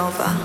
over.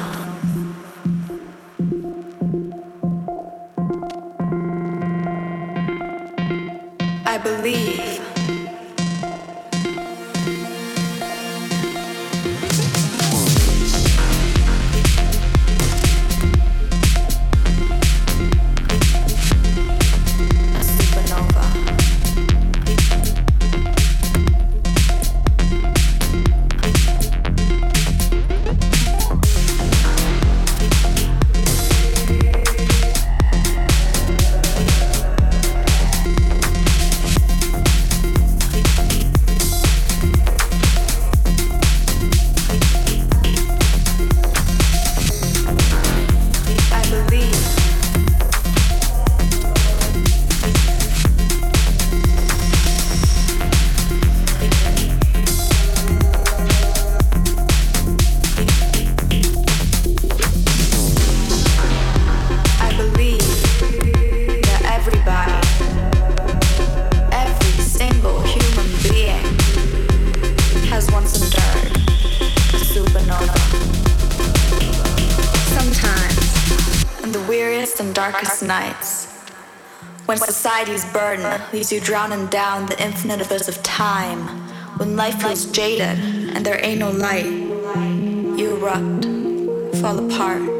leaves you drowning down the infinite abyss of time. When life feels jaded and there ain't no light, you erupt, fall apart.